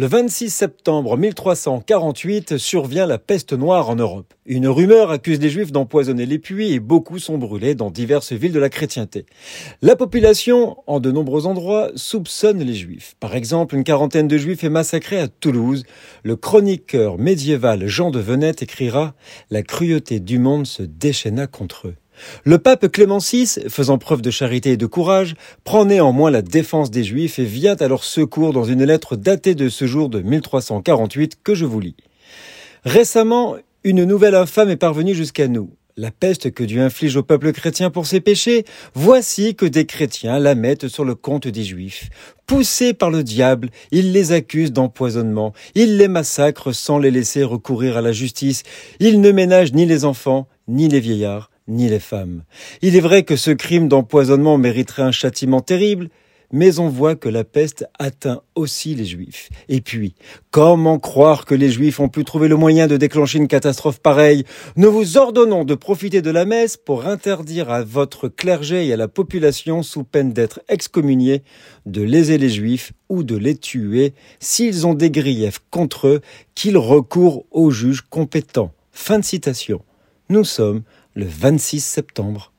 Le 26 septembre 1348 survient la peste noire en Europe. Une rumeur accuse les juifs d'empoisonner les puits et beaucoup sont brûlés dans diverses villes de la chrétienté. La population, en de nombreux endroits, soupçonne les juifs. Par exemple, une quarantaine de juifs est massacrée à Toulouse. Le chroniqueur médiéval Jean de Venette écrira La cruauté du monde se déchaîna contre eux. Le pape Clément VI, faisant preuve de charité et de courage, prend néanmoins la défense des Juifs et vient à leur secours dans une lettre datée de ce jour de 1348 que je vous lis. Récemment, une nouvelle infâme est parvenue jusqu'à nous. La peste que Dieu inflige au peuple chrétien pour ses péchés, voici que des chrétiens la mettent sur le compte des Juifs. Poussés par le diable, ils les accusent d'empoisonnement, ils les massacrent sans les laisser recourir à la justice, ils ne ménagent ni les enfants, ni les vieillards, ni les femmes. Il est vrai que ce crime d'empoisonnement mériterait un châtiment terrible, mais on voit que la peste atteint aussi les Juifs. Et puis, comment croire que les Juifs ont pu trouver le moyen de déclencher une catastrophe pareille? Nous vous ordonnons de profiter de la messe pour interdire à votre clergé et à la population, sous peine d'être excommuniés, de léser les Juifs ou de les tuer s'ils ont des griefs contre eux, qu'ils recourent aux juges compétents. Fin de citation. Nous sommes le 26 septembre